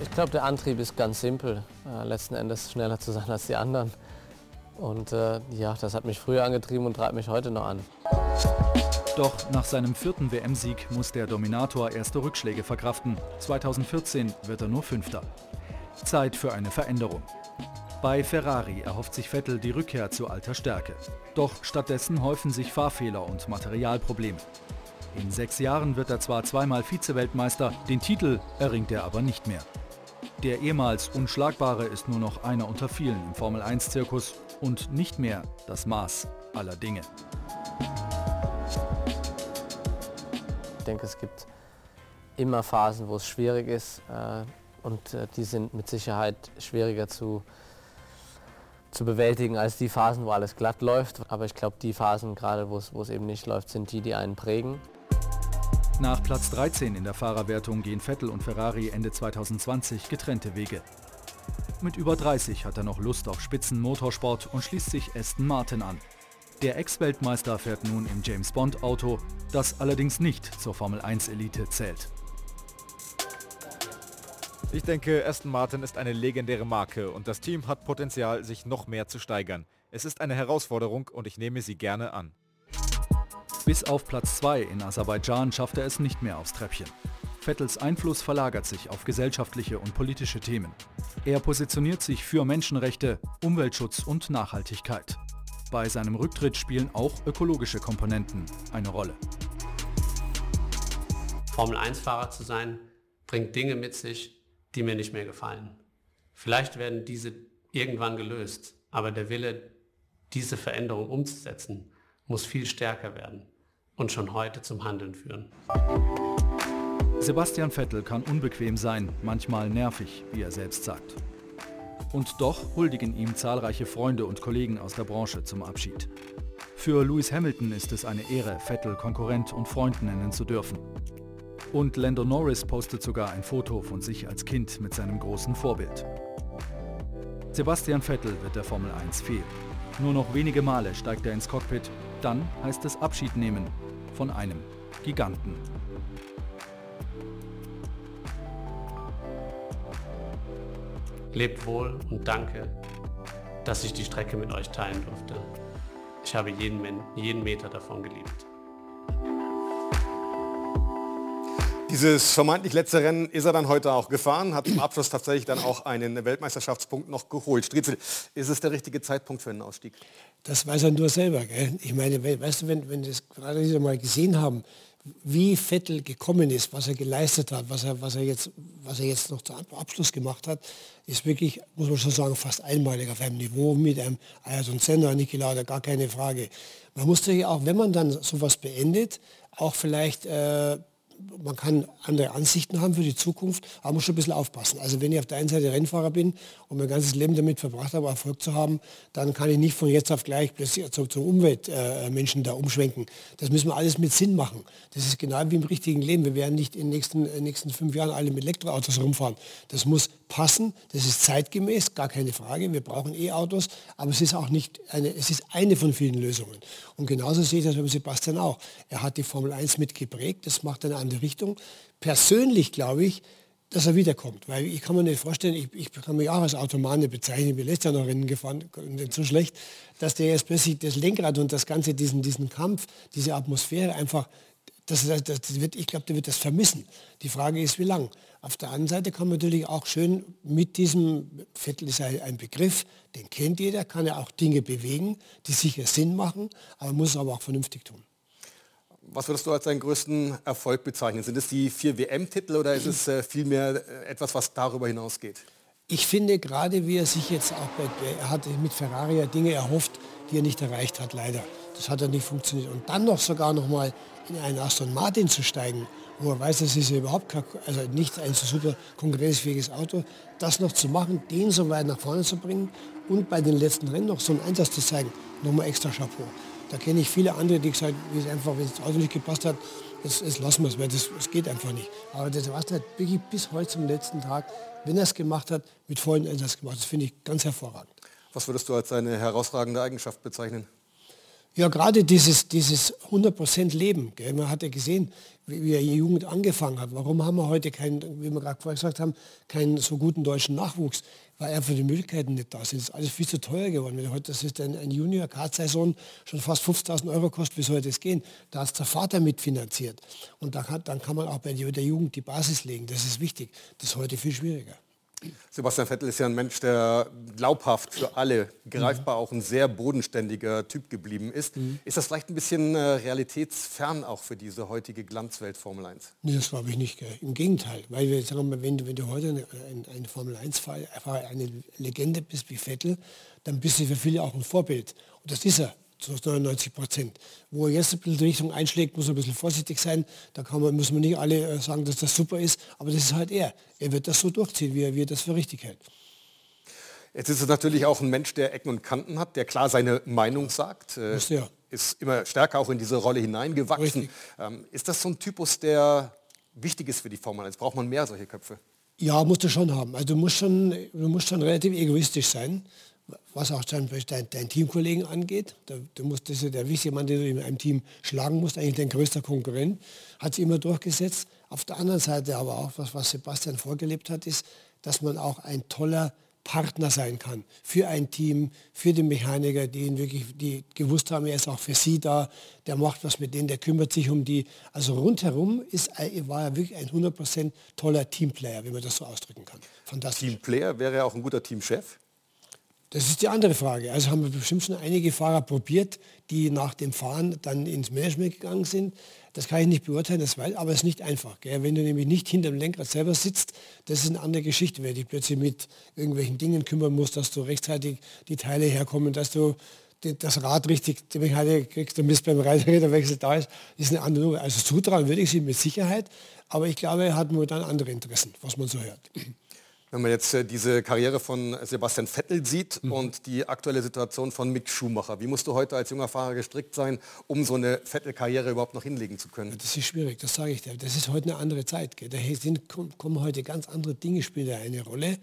Ich glaube, der Antrieb ist ganz simpel. Äh, letzten Endes schneller zu sein als die anderen. Und äh, ja, das hat mich früher angetrieben und treibt mich heute noch an. Doch nach seinem vierten WM-Sieg muss der Dominator erste Rückschläge verkraften. 2014 wird er nur Fünfter. Zeit für eine Veränderung. Bei Ferrari erhofft sich Vettel die Rückkehr zu alter Stärke. Doch stattdessen häufen sich Fahrfehler und Materialprobleme. In sechs Jahren wird er zwar zweimal Vize-Weltmeister, den Titel erringt er aber nicht mehr. Der ehemals Unschlagbare ist nur noch einer unter vielen im Formel-1-Zirkus und nicht mehr das Maß aller Dinge. Ich denke, es gibt immer Phasen, wo es schwierig ist äh, und äh, die sind mit Sicherheit schwieriger zu, zu bewältigen als die Phasen, wo alles glatt läuft. Aber ich glaube, die Phasen, gerade wo es eben nicht läuft, sind die, die einen prägen. Nach Platz 13 in der Fahrerwertung gehen Vettel und Ferrari Ende 2020 getrennte Wege. Mit über 30 hat er noch Lust auf Spitzenmotorsport und schließt sich Aston Martin an. Der Ex-Weltmeister fährt nun im James Bond Auto, das allerdings nicht zur Formel 1 Elite zählt. Ich denke, Aston Martin ist eine legendäre Marke und das Team hat Potenzial, sich noch mehr zu steigern. Es ist eine Herausforderung und ich nehme sie gerne an. Bis auf Platz 2 in Aserbaidschan schafft er es nicht mehr aufs Treppchen. Vettels Einfluss verlagert sich auf gesellschaftliche und politische Themen. Er positioniert sich für Menschenrechte, Umweltschutz und Nachhaltigkeit. Bei seinem Rücktritt spielen auch ökologische Komponenten eine Rolle. Formel-1-Fahrer zu sein, bringt Dinge mit sich, die mir nicht mehr gefallen. Vielleicht werden diese irgendwann gelöst, aber der Wille, diese Veränderung umzusetzen, muss viel stärker werden und schon heute zum Handeln führen. Sebastian Vettel kann unbequem sein, manchmal nervig, wie er selbst sagt. Und doch huldigen ihm zahlreiche Freunde und Kollegen aus der Branche zum Abschied. Für Lewis Hamilton ist es eine Ehre, Vettel Konkurrent und Freund nennen zu dürfen. Und Lando Norris postet sogar ein Foto von sich als Kind mit seinem großen Vorbild. Sebastian Vettel wird der Formel 1 fehlen. Nur noch wenige Male steigt er ins Cockpit, dann heißt es Abschied nehmen von einem Giganten. Lebt wohl und danke, dass ich die Strecke mit euch teilen durfte. Ich habe jeden, jeden Meter davon geliebt. Dieses vermeintlich letzte Rennen ist er dann heute auch gefahren, hat im Abschluss tatsächlich dann auch einen Weltmeisterschaftspunkt noch geholt. Striezel, ist es der richtige Zeitpunkt für einen Ausstieg? Das weiß er nur selber. Gell? Ich meine, weißt du, wenn, wenn wir das gerade wieder mal gesehen haben, wie Vettel gekommen ist, was er geleistet hat, was er, was er, jetzt, was er jetzt noch zum Abschluss gemacht hat, ist wirklich, muss man schon sagen, fast einmalig auf einem Niveau mit einem Ayrton Senna, Niki Lauda, gar keine Frage. Man musste ja auch, wenn man dann sowas beendet, auch vielleicht äh, man kann andere Ansichten haben für die Zukunft, aber man muss schon ein bisschen aufpassen. Also wenn ich auf der einen Seite Rennfahrer bin und mein ganzes Leben damit verbracht habe, Erfolg zu haben, dann kann ich nicht von jetzt auf gleich plötzlich zum, zum Umweltmenschen äh, da umschwenken. Das müssen wir alles mit Sinn machen. Das ist genau wie im richtigen Leben. Wir werden nicht in den nächsten, in den nächsten fünf Jahren alle mit Elektroautos rumfahren. Das muss passen, das ist zeitgemäß, gar keine Frage. Wir brauchen E-Autos, aber es ist auch nicht eine, es ist eine von vielen Lösungen. Und genauso sehe ich das beim Sebastian auch. Er hat die Formel 1 mit geprägt, das macht eine andere Richtung. Persönlich glaube ich, dass er wiederkommt, weil ich kann mir nicht vorstellen, ich, ich kann mich auch als Automane bezeichnen, wie letztes Jahr noch Rennen gefahren, nicht so schlecht, dass der jetzt plötzlich das Lenkrad und das Ganze, diesen, diesen Kampf, diese Atmosphäre einfach das, das, das wird, ich glaube, der wird das vermissen. Die Frage ist, wie lang. Auf der anderen Seite kann man natürlich auch schön mit diesem, Vettel ist ein Begriff, den kennt jeder, kann er auch Dinge bewegen, die sicher Sinn machen, aber muss es aber auch vernünftig tun. Was würdest du als deinen größten Erfolg bezeichnen? Sind es die vier WM-Titel oder ist es äh, vielmehr äh, etwas, was darüber hinausgeht? Ich finde gerade, wie er sich jetzt auch bei, er hat mit Ferrari Dinge erhofft, die er nicht erreicht hat, leider. Das hat ja nicht funktioniert. Und dann noch sogar noch mal in einen Aston Martin zu steigen, wo er weiß, das ist ja überhaupt kein, also nicht ein so super konkurrenzfähiges Auto, das noch zu machen, den so weit nach vorne zu bringen und bei den letzten Rennen noch so einen Einsatz zu zeigen, nochmal extra Chapeau. Da kenne ich viele andere, die gesagt es einfach, wenn das Auto nicht gepasst hat, das, das lassen wir es, weil das, das geht einfach nicht. Aber der Sebastian hat wirklich bis heute zum letzten Tag, wenn er es gemacht hat, mit vollen Einsatz gemacht. Das finde ich ganz hervorragend. Was würdest du als eine herausragende Eigenschaft bezeichnen? Ja, gerade dieses, dieses 100% Leben. Gell? Man hat ja gesehen, wie, wie die Jugend angefangen hat. Warum haben wir heute keinen, wie wir gerade vorher gesagt haben, keinen so guten deutschen Nachwuchs? Weil einfach die Möglichkeiten nicht da sind. Es ist alles viel zu teuer geworden. Wenn heute das ist ein, ein junior saison schon fast 50.000 Euro kostet, wie soll das gehen? Da hat der Vater mitfinanziert. Und da kann, dann kann man auch bei der Jugend die Basis legen. Das ist wichtig. Das ist heute viel schwieriger. Sebastian Vettel ist ja ein Mensch, der glaubhaft für alle, greifbar auch ein sehr bodenständiger Typ geblieben ist. Mhm. Ist das vielleicht ein bisschen äh, realitätsfern auch für diese heutige Glanzwelt Formel 1? Nee, das glaube ich nicht. Gell. Im Gegenteil. Weil wir sagen, wenn, du, wenn du heute eine, eine Formel 1-Fahrer, eine Legende bist wie Vettel, dann bist du für viele auch ein Vorbild. Und das ist er zu 99 Prozent. Wo er jetzt ein bisschen die Richtung einschlägt, muss er ein bisschen vorsichtig sein. Da kann man, müssen wir nicht alle äh, sagen, dass das super ist, aber das ist halt er. Er wird das so durchziehen, wie er, wie er das für richtig hält. Jetzt ist es natürlich auch ein Mensch, der Ecken und Kanten hat, der klar seine Meinung sagt. Äh, ja. Ist immer stärker auch in diese Rolle hineingewachsen. Ähm, ist das so ein Typus, der wichtig ist für die Formel 1? Braucht man mehr solche Köpfe? Ja, musst du schon haben. Also du musst schon, du musst schon relativ egoistisch sein was auch dein, dein, dein Teamkollegen angeht. Da, du musst, das ist der wichtigste Mann, den du in einem Team schlagen musst, eigentlich dein größter Konkurrent, hat sich immer durchgesetzt. Auf der anderen Seite aber auch, was, was Sebastian vorgelebt hat, ist, dass man auch ein toller Partner sein kann für ein Team, für die Mechaniker, die ihn wirklich, die gewusst haben, er ist auch für sie da, der macht was mit denen, der kümmert sich um die. Also rundherum ist, war er wirklich ein 100% toller Teamplayer, wenn man das so ausdrücken kann. Fantastisch. Teamplayer wäre er auch ein guter Teamchef? Das ist die andere Frage. Also haben wir bestimmt schon einige Fahrer probiert, die nach dem Fahren dann ins Management gegangen sind. Das kann ich nicht beurteilen, das weiß, aber es ist nicht einfach. Gell? Wenn du nämlich nicht hinter dem Lenkrad selber sitzt, das ist eine andere Geschichte, wenn du dich plötzlich mit irgendwelchen Dingen kümmern musst, dass du rechtzeitig die Teile herkommen, dass du das Rad richtig, die Mechanik kriegst, damit beim Reiterräderwechsel da ist, ist eine andere Nummer. Also zutrauen würde ich sie mit Sicherheit, aber ich glaube, er hat momentan andere Interessen, was man so hört. Wenn man jetzt äh, diese Karriere von Sebastian Vettel sieht mhm. und die aktuelle Situation von Mick Schumacher, wie musst du heute als junger Fahrer gestrickt sein, um so eine Vettel-Karriere überhaupt noch hinlegen zu können? Das ist schwierig, das sage ich dir. Das ist heute eine andere Zeit. Gell? Da sind, kommen heute ganz andere Dinge spielen eine Rolle.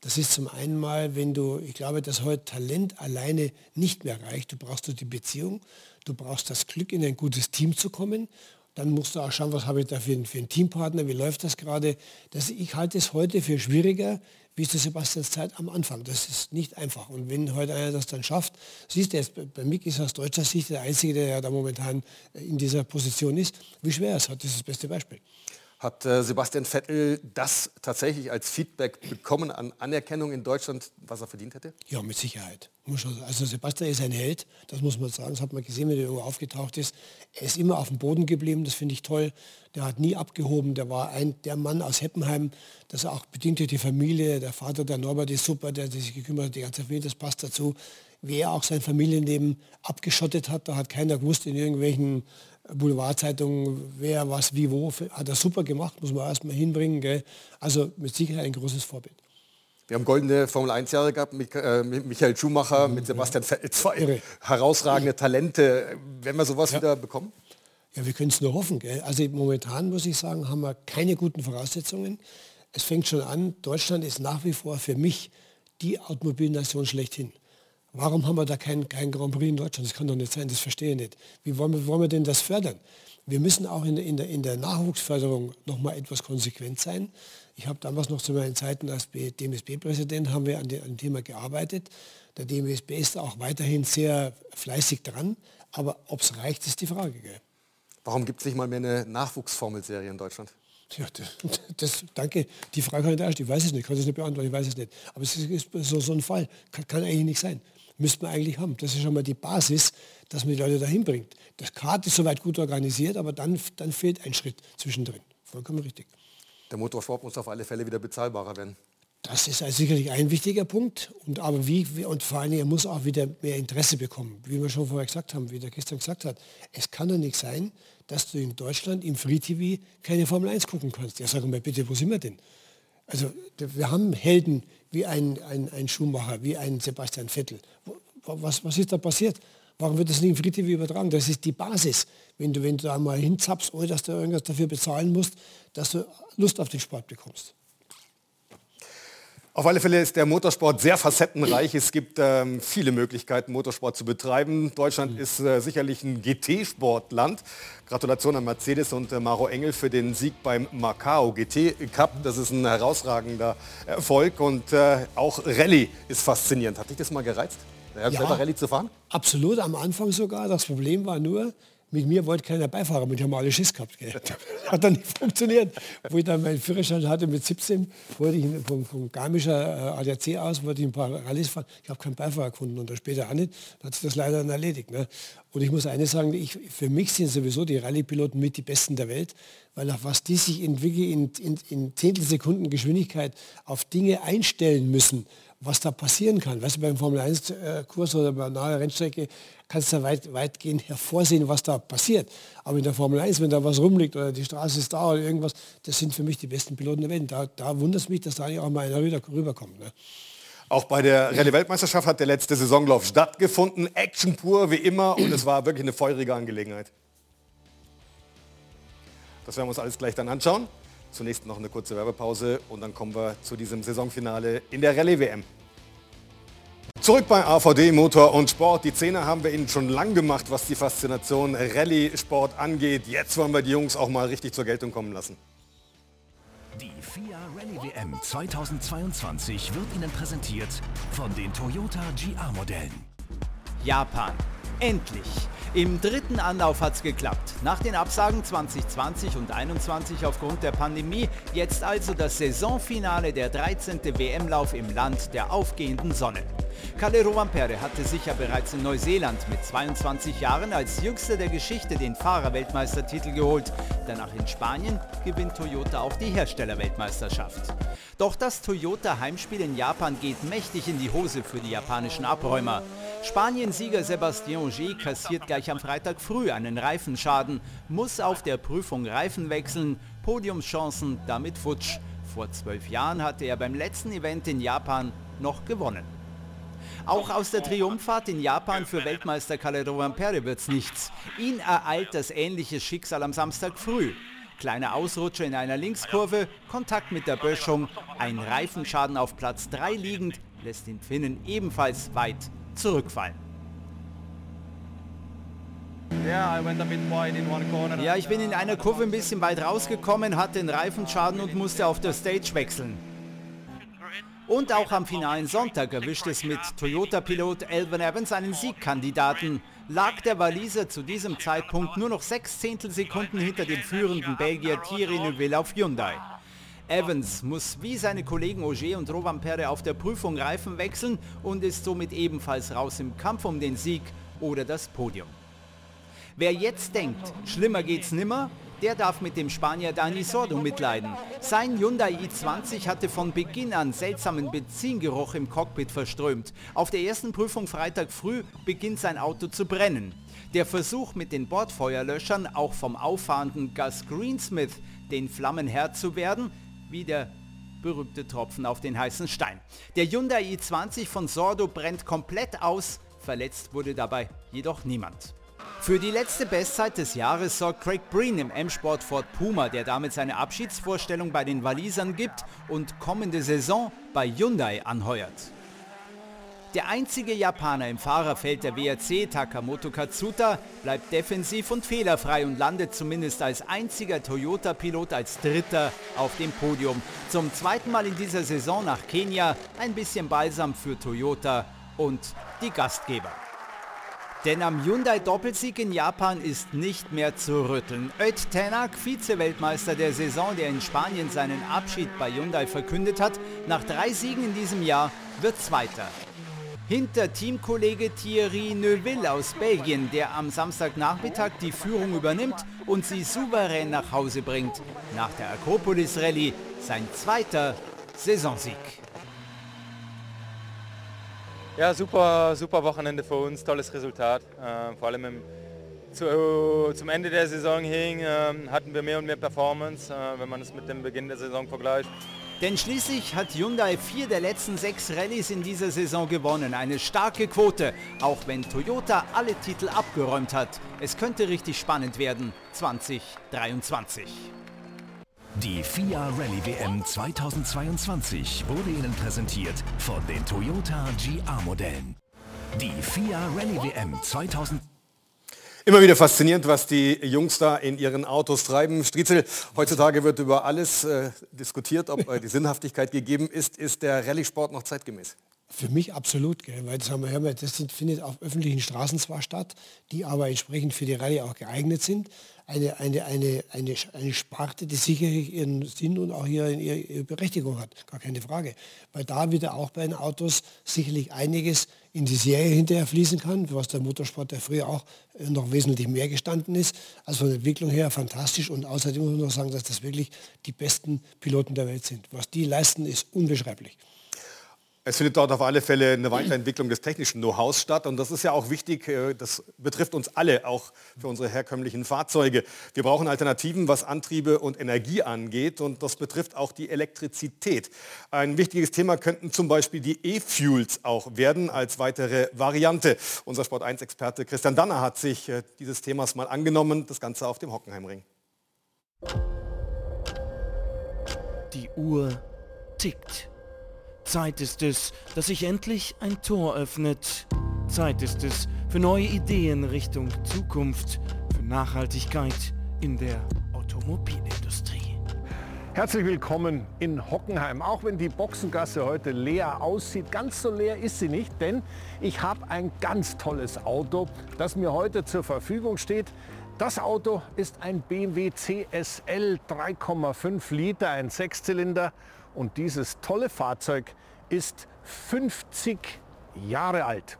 Das ist zum einen mal, wenn du, ich glaube, dass heute Talent alleine nicht mehr reicht. Du brauchst du die Beziehung, du brauchst das Glück, in ein gutes Team zu kommen dann musst du auch schauen, was habe ich da für, einen, für einen Teampartner, wie läuft das gerade. Das, ich halte es heute für schwieriger, wie es der Sebastians Zeit am Anfang. Das ist nicht einfach. Und wenn heute einer das dann schafft, siehst du jetzt, bei Mick ist aus deutscher Sicht der Einzige, der ja da momentan in dieser Position ist, wie schwer es hat. Das ist das beste Beispiel. Hat äh, Sebastian Vettel das tatsächlich als Feedback bekommen an Anerkennung in Deutschland, was er verdient hätte? Ja, mit Sicherheit. Also Sebastian ist ein Held, das muss man sagen. Das hat man gesehen, wenn er irgendwo aufgetaucht ist. Er ist immer auf dem Boden geblieben, das finde ich toll. Der hat nie abgehoben. Der war ein, der Mann aus Heppenheim, das auch bedingt durch die Familie. Der Vater, der Norbert, ist super, der, der sich gekümmert hat, die ganze Familie, das passt dazu. Wie er auch sein Familienleben abgeschottet hat, da hat keiner gewusst in irgendwelchen Boulevardzeitung, wer was wie wo, hat er super gemacht, muss man erstmal hinbringen. Gell? Also mit Sicherheit ein großes Vorbild. Wir haben goldene Formel 1 Jahre gehabt mit äh, Michael Schumacher, mit Sebastian Vettel, zwei Irre. herausragende Talente. Werden wir sowas ja. wieder bekommen? Ja, wir können es nur hoffen. Gell? Also momentan muss ich sagen, haben wir keine guten Voraussetzungen. Es fängt schon an, Deutschland ist nach wie vor für mich die Automobilnation schlechthin. Warum haben wir da kein, kein Grand Prix in Deutschland? Das kann doch nicht sein, das verstehe ich nicht. Wie wollen wir, wollen wir denn das fördern? Wir müssen auch in der, in der, in der Nachwuchsförderung noch mal etwas konsequent sein. Ich habe damals noch zu meinen Zeiten als DMSB-Präsident haben wir an, dem Thema gearbeitet. Der DMSB ist auch weiterhin sehr fleißig dran. Aber ob es reicht, ist die Frage. Gell? Warum gibt es nicht mal mehr eine Nachwuchsformelserie in Deutschland? Ja, das, das, danke. Die Frage kann ich da Ich weiß es nicht, kann es nicht beantworten, ich weiß es nicht. Aber es ist so, so ein Fall. Kann, kann eigentlich nicht sein müsste man eigentlich haben. Das ist schon mal die Basis, dass man die Leute dahin bringt. Das Kart ist soweit gut organisiert, aber dann, dann fehlt ein Schritt zwischendrin. Vollkommen richtig. Der Motorsport muss auf alle Fälle wieder bezahlbarer werden. Das ist also sicherlich ein wichtiger Punkt. Und, aber wie, und vor allem, er muss auch wieder mehr Interesse bekommen. Wie wir schon vorher gesagt haben, wie der gestern gesagt hat. Es kann doch nicht sein, dass du in Deutschland im Free TV keine Formel 1 gucken kannst. Ja, sag mal bitte, wo sind wir denn? Also wir haben Helden wie ein, ein, ein Schumacher, wie ein Sebastian Vettel. Was, was ist da passiert? Warum wird das nicht Free TV übertragen? Das ist die Basis. Wenn du, wenn du da mal hinzappst, ohne dass du irgendwas dafür bezahlen musst, dass du Lust auf den Sport bekommst. Auf alle Fälle ist der Motorsport sehr facettenreich. Es gibt ähm, viele Möglichkeiten, Motorsport zu betreiben. Deutschland mhm. ist äh, sicherlich ein GT-Sportland. Gratulation an Mercedes und äh, Maro Engel für den Sieg beim Macau GT Cup. Das ist ein herausragender Erfolg und äh, auch Rallye ist faszinierend. Hat dich das mal gereizt? Ja, selber Rallye zu fahren? Absolut, am Anfang sogar. Das Problem war nur, mit mir wollte keiner Beifahrer, mit haben alle Schiss gehabt. Gell. Hat dann nicht funktioniert. Wo ich dann meinen Führerschein hatte mit 17, wollte ich vom, vom Garmischer äh, ADAC aus, wollte ich ein paar Rallyes fahren. Ich habe keinen Beifahrer gefunden und dann später auch nicht. Dann hat sich das leider dann erledigt. Ne? Und ich muss eines sagen, ich, für mich sind sowieso die Rallye-Piloten mit die Besten der Welt, weil auf was die sich entwickeln in, in, in Zehntelsekunden Geschwindigkeit auf Dinge einstellen müssen was da passieren kann. Weißt du, beim Formel-1-Kurs oder bei einer Rennstrecke kannst du weit, weitgehend hervorsehen, was da passiert. Aber in der Formel 1, wenn da was rumliegt oder die Straße ist da oder irgendwas, das sind für mich die besten Piloten der Welt. Da, da wundert es mich, dass da nicht auch mal einer rüber, rüberkommt. Ne? Auch bei der Rallye-Weltmeisterschaft hat der letzte Saisonlauf stattgefunden. Action pur wie immer und es war wirklich eine feurige Angelegenheit. Das werden wir uns alles gleich dann anschauen. Zunächst noch eine kurze Werbepause und dann kommen wir zu diesem Saisonfinale in der Rallye-WM. Zurück bei AVD Motor und Sport. Die Zähne haben wir Ihnen schon lang gemacht, was die Faszination Rallye-Sport angeht. Jetzt wollen wir die Jungs auch mal richtig zur Geltung kommen lassen. Die FIA Rallye WM 2022 wird Ihnen präsentiert von den Toyota GR-Modellen. Japan. Endlich! Im dritten Anlauf hat es geklappt. Nach den Absagen 2020 und 2021 aufgrund der Pandemie, jetzt also das Saisonfinale der 13. WM-Lauf im Land der aufgehenden Sonne. Kalle Rovanperä hatte sich ja bereits in Neuseeland mit 22 Jahren als jüngster der Geschichte den Fahrerweltmeistertitel geholt. Danach in Spanien gewinnt Toyota auch die Herstellerweltmeisterschaft. Doch das Toyota-Heimspiel in Japan geht mächtig in die Hose für die japanischen Abräumer. Spaniensieger Sebastian Ogier kassiert gleich am Freitag früh einen Reifenschaden, muss auf der Prüfung Reifen wechseln, Podiumschancen damit futsch. Vor zwölf Jahren hatte er beim letzten Event in Japan noch gewonnen. Auch aus der Triumphfahrt in Japan für Weltmeister Kalle Rovanperä wird's nichts. Ihn ereilt das ähnliche Schicksal am Samstag früh. Kleiner Ausrutscher in einer Linkskurve, Kontakt mit der Böschung, ein Reifenschaden auf Platz 3 liegend, lässt den Finnen ebenfalls weit zurückfallen. Ja, ich bin in einer Kurve ein bisschen weit rausgekommen, hatte den Reifenschaden und musste auf der Stage wechseln. Und auch am finalen Sonntag erwischt es mit Toyota-Pilot Elvin Evans einen Siegkandidaten. Lag der Waliser zu diesem Zeitpunkt nur noch sechs Zehntelsekunden hinter dem führenden Belgier Thierry Neuville auf Hyundai. Evans muss wie seine Kollegen Auger und Rovanperä auf der Prüfung Reifen wechseln und ist somit ebenfalls raus im Kampf um den Sieg oder das Podium. Wer jetzt denkt, schlimmer geht's nimmer, der darf mit dem Spanier Dani Sordo mitleiden. Sein Hyundai i20 hatte von Beginn an seltsamen Benzingeruch im Cockpit verströmt. Auf der ersten Prüfung Freitag früh beginnt sein Auto zu brennen. Der Versuch mit den Bordfeuerlöschern, auch vom auffahrenden Gus Greensmith, den Flammen Herr zu werden, wie der berühmte Tropfen auf den heißen Stein. Der Hyundai i20 von Sordo brennt komplett aus, verletzt wurde dabei jedoch niemand. Für die letzte Bestzeit des Jahres sorgt Craig Breen im M-Sport Ford Puma, der damit seine Abschiedsvorstellung bei den Walisern gibt und kommende Saison bei Hyundai anheuert. Der einzige Japaner im Fahrerfeld der WRC, Takamoto Katsuta, bleibt defensiv und fehlerfrei und landet zumindest als einziger Toyota-Pilot als Dritter auf dem Podium. Zum zweiten Mal in dieser Saison nach Kenia ein bisschen Balsam für Toyota und die Gastgeber. Denn am Hyundai-Doppelsieg in Japan ist nicht mehr zu rütteln. Öt Tenak, Vize-Weltmeister der Saison, der in Spanien seinen Abschied bei Hyundai verkündet hat, nach drei Siegen in diesem Jahr wird Zweiter. Hinter Teamkollege Thierry Neuville aus Belgien, der am Samstagnachmittag die Führung übernimmt und sie souverän nach Hause bringt. Nach der Akropolis Rallye sein zweiter Saisonsieg. Ja, super, super Wochenende für uns, tolles Resultat. Äh, vor allem im, zu, zum Ende der Saison hin äh, hatten wir mehr und mehr Performance, äh, wenn man es mit dem Beginn der Saison vergleicht. Denn schließlich hat Hyundai vier der letzten sechs Rallyes in dieser Saison gewonnen. Eine starke Quote, auch wenn Toyota alle Titel abgeräumt hat. Es könnte richtig spannend werden 2023. Die FIA Rallye WM 2022 wurde Ihnen präsentiert von den Toyota GR-Modellen. Die FIA Rallye WM 2022 Immer wieder faszinierend, was die Jungs da in ihren Autos treiben. Striezel, heutzutage wird über alles äh, diskutiert, ob äh, die Sinnhaftigkeit gegeben ist. Ist der Rallye-Sport noch zeitgemäß? Für mich absolut, gell, weil das, haben wir, das findet auf öffentlichen Straßen zwar statt, die aber entsprechend für die Rallye auch geeignet sind eine, eine, eine, eine, eine Sparte, die sicherlich ihren Sinn und auch ihre, ihre Berechtigung hat, gar keine Frage. Weil da wieder auch bei den Autos sicherlich einiges in die Serie hinterher fließen kann, was der Motorsport, der früher auch äh, noch wesentlich mehr gestanden ist. Also von der Entwicklung her fantastisch und außerdem muss man noch sagen, dass das wirklich die besten Piloten der Welt sind. Was die leisten, ist unbeschreiblich. Es findet dort auf alle Fälle eine Weiterentwicklung des technischen Know-hows statt und das ist ja auch wichtig, äh, das betrifft uns alle, auch für unsere herkömmlichen Fahrzeuge. Wir brauchen Alternativen, was Antriebe und Energie angeht und das betrifft auch die Elektrizität. Ein wichtiges Thema könnten zum Beispiel die E-Fuels auch werden als weitere Variante. Unser Sport1-Experte Christian Danner hat sich äh, dieses Themas mal angenommen, das Ganze auf dem Hockenheimring. Die Uhr tickt. Zeit ist es, dass sich endlich ein Tor öffnet. Zeit ist es für neue Ideen Richtung Zukunft, für Nachhaltigkeit in der Automobilindustrie. Herzlich willkommen in Hockenheim. Auch wenn die Boxengasse heute leer aussieht, ganz so leer ist sie nicht, denn ich habe ein ganz tolles Auto, das mir heute zur Verfügung steht. Das Auto ist ein BMW CSL 3,5 Liter, ein Sechszylinder und dieses tolle Fahrzeug ist 50 Jahre alt.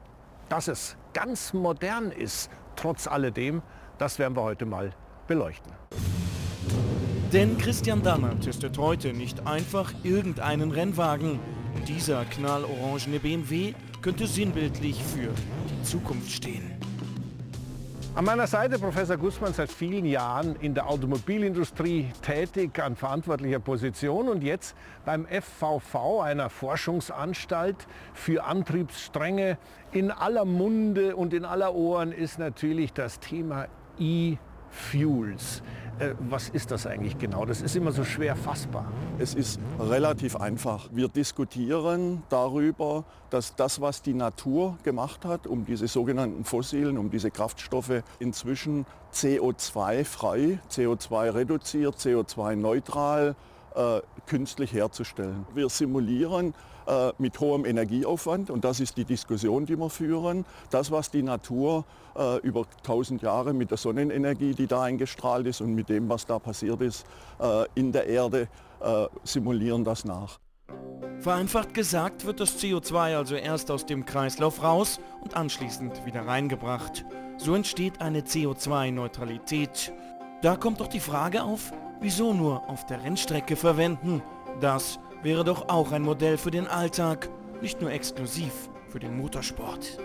Dass es ganz modern ist, trotz alledem, das werden wir heute mal beleuchten. Denn Christian Danner testet heute nicht einfach irgendeinen Rennwagen. Dieser knallorangene BMW könnte sinnbildlich für die Zukunft stehen. An meiner Seite Professor Gussmann seit vielen Jahren in der Automobilindustrie tätig an verantwortlicher Position und jetzt beim FVV, einer Forschungsanstalt für Antriebsstränge. In aller Munde und in aller Ohren ist natürlich das Thema E-Fuels. Äh, was ist das eigentlich genau? Das ist immer so schwer fassbar. Es ist relativ einfach. Wir diskutieren darüber, dass das, was die Natur gemacht hat, um diese sogenannten Fossilen, um diese Kraftstoffe inzwischen CO2-frei, CO2 reduziert, CO2-neutral, äh, künstlich herzustellen. Wir simulieren äh, mit hohem Energieaufwand und das ist die Diskussion, die wir führen. Das, was die Natur äh, über 1000 Jahre mit der Sonnenenergie, die da eingestrahlt ist und mit dem, was da passiert ist äh, in der Erde, äh, simulieren das nach. Vereinfacht gesagt wird das CO2 also erst aus dem Kreislauf raus und anschließend wieder reingebracht. So entsteht eine CO2-Neutralität. Da kommt doch die Frage auf, wieso nur auf der Rennstrecke verwenden? Das wäre doch auch ein Modell für den Alltag, nicht nur exklusiv für den Motorsport.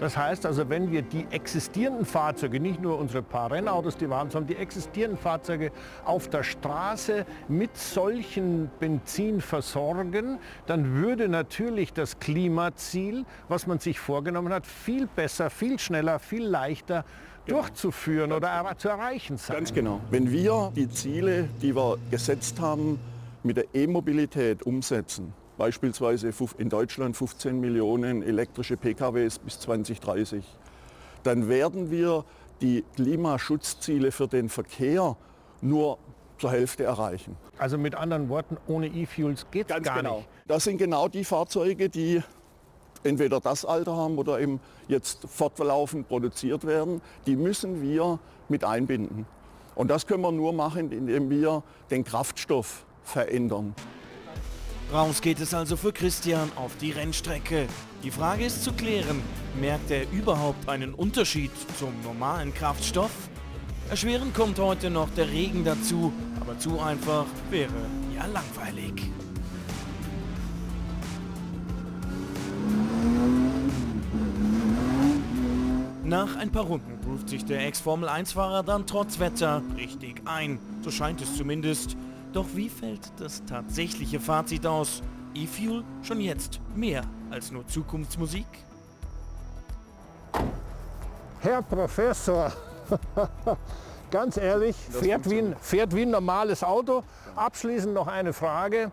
Das heißt also, wenn wir die existierenden Fahrzeuge, nicht nur unsere paar Rennautos, die wir haben, sondern die existierenden Fahrzeuge auf der Straße mit solchen Benzin versorgen, dann würde natürlich das Klimaziel, was man sich vorgenommen hat, viel besser, viel schneller, viel leichter durchzuführen oder zu erreichen sein. Ganz genau. Wenn wir die Ziele, die wir gesetzt haben, mit der E-Mobilität umsetzen, beispielsweise in Deutschland 15 Millionen elektrische PKWs bis 2030, dann werden wir die Klimaschutzziele für den Verkehr nur zur Hälfte erreichen. Also mit anderen Worten, ohne E-Fuels geht es gar genau. nicht. Das sind genau die Fahrzeuge, die entweder das Alter haben oder eben jetzt fortlaufend produziert werden. Die müssen wir mit einbinden. Und das können wir nur machen, indem wir den Kraftstoff verändern. Raus geht es also für Christian auf die Rennstrecke. Die Frage ist zu klären, merkt er überhaupt einen Unterschied zum normalen Kraftstoff? Erschwerend kommt heute noch der Regen dazu, aber zu einfach wäre ja langweilig. Nach ein paar Runden ruft sich der Ex-Formel-1-Fahrer dann trotz Wetter richtig ein. So scheint es zumindest. Doch wie fällt das tatsächliche Fazit aus? E-Fuel schon jetzt mehr als nur Zukunftsmusik? Herr Professor, ganz ehrlich, fährt wie, ein, fährt wie ein normales Auto. Abschließend noch eine Frage.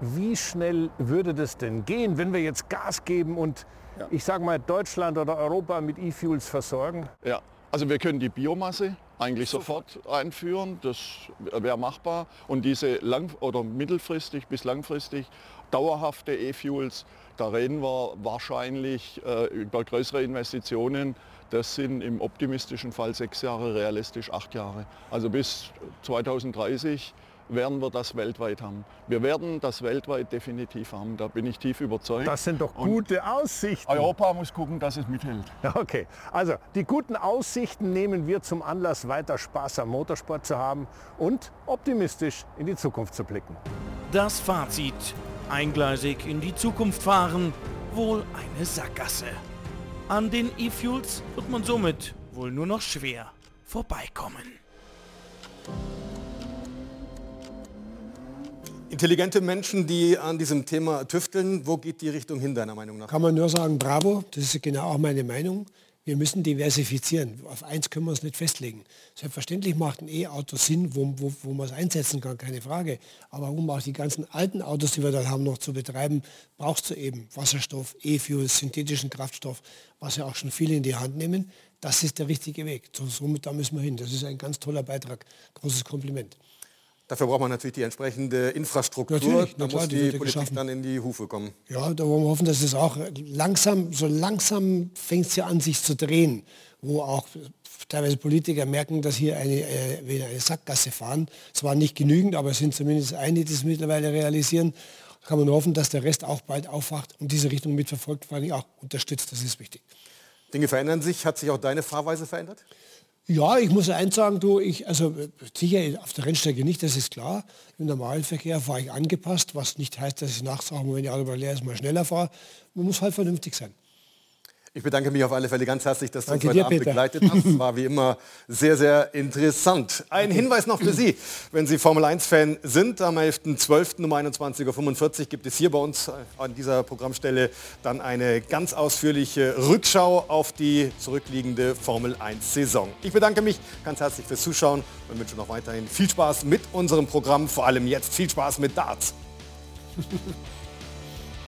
Wie schnell würde das denn gehen, wenn wir jetzt Gas geben und ja. ich sage mal Deutschland oder Europa mit E-Fuels versorgen? Ja, also wir können die Biomasse eigentlich sofort einführen. Das wäre machbar. Und diese lang- oder mittelfristig bis langfristig dauerhafte E-Fuels, da reden wir wahrscheinlich äh, über größere Investitionen. Das sind im optimistischen Fall sechs Jahre, realistisch acht Jahre. Also bis 2030 werden wir das weltweit haben. Wir werden das weltweit definitiv haben, da bin ich tief überzeugt. Das sind doch gute Und Aussichten. Europa muss gucken, dass es mithält. Okay, also die guten Aussichten nehmen wir zum Anlass, weiter Spaß am Motorsport zu haben und optimistisch in die Zukunft zu blicken. Das Fazit. Eingleisig in die Zukunft fahren, wohl eine Sackgasse. An den E-Fuels wird man somit wohl nur noch schwer vorbeikommen. Intelligente Menschen, die an diesem Thema tüfteln, wo geht die Richtung hin, deiner Meinung nach? Kann man nur sagen, bravo, das ist genau auch meine Meinung. Wir müssen diversifizieren. Auf eins können wir uns nicht festlegen. Selbstverständlich macht ein E-Auto Sinn, wo, wo, wo man es einsetzen kann, keine Frage. Aber um auch die ganzen alten Autos, die wir da haben, noch zu betreiben, brauchst du eben Wasserstoff, E-Fuel, synthetischen Kraftstoff, was ja auch schon viele in die Hand nehmen. Das ist der richtige Weg. So, somit da müssen wir hin. Das ist ein ganz toller Beitrag. Großes Kompliment. Dafür braucht man natürlich die entsprechende Infrastruktur. Natürlich, da muss die die Politik geschaffen. dann in die Hufe kommen. Ja, da wollen wir hoffen, dass es auch langsam, so langsam fängt es ja an, sich zu drehen, wo auch teilweise Politiker merken, dass hier eine, äh, eine Sackgasse fahren. Es war nicht genügend, aber es sind zumindest einige, die es mittlerweile realisieren. Kann man nur hoffen, dass der Rest auch bald aufwacht und diese Richtung mitverfolgt, vor allem auch unterstützt. Das ist wichtig. Dinge verändern sich. Hat sich auch deine Fahrweise verändert? Ja, ich muss eins sagen, du, ich, also äh, sicher auf der Rennstrecke nicht, das ist klar. Im normalen Verkehr fahre ich angepasst, was nicht heißt, dass ich nachts auch, wenn die Autobahn leer ist, mal schneller fahre. Man muss halt vernünftig sein. Ich bedanke mich auf alle Fälle ganz herzlich, dass du uns Danke heute dir, Abend Peter. begleitet hast. Es war wie immer sehr, sehr interessant. Ein Hinweis noch für Sie, wenn Sie Formel-1-Fan sind, am 11.12. um 21.45 Uhr gibt es hier bei uns an dieser Programmstelle dann eine ganz ausführliche Rückschau auf die zurückliegende Formel-1-Saison. Ich bedanke mich ganz herzlich fürs Zuschauen und wünsche noch weiterhin viel Spaß mit unserem Programm, vor allem jetzt viel Spaß mit Darts.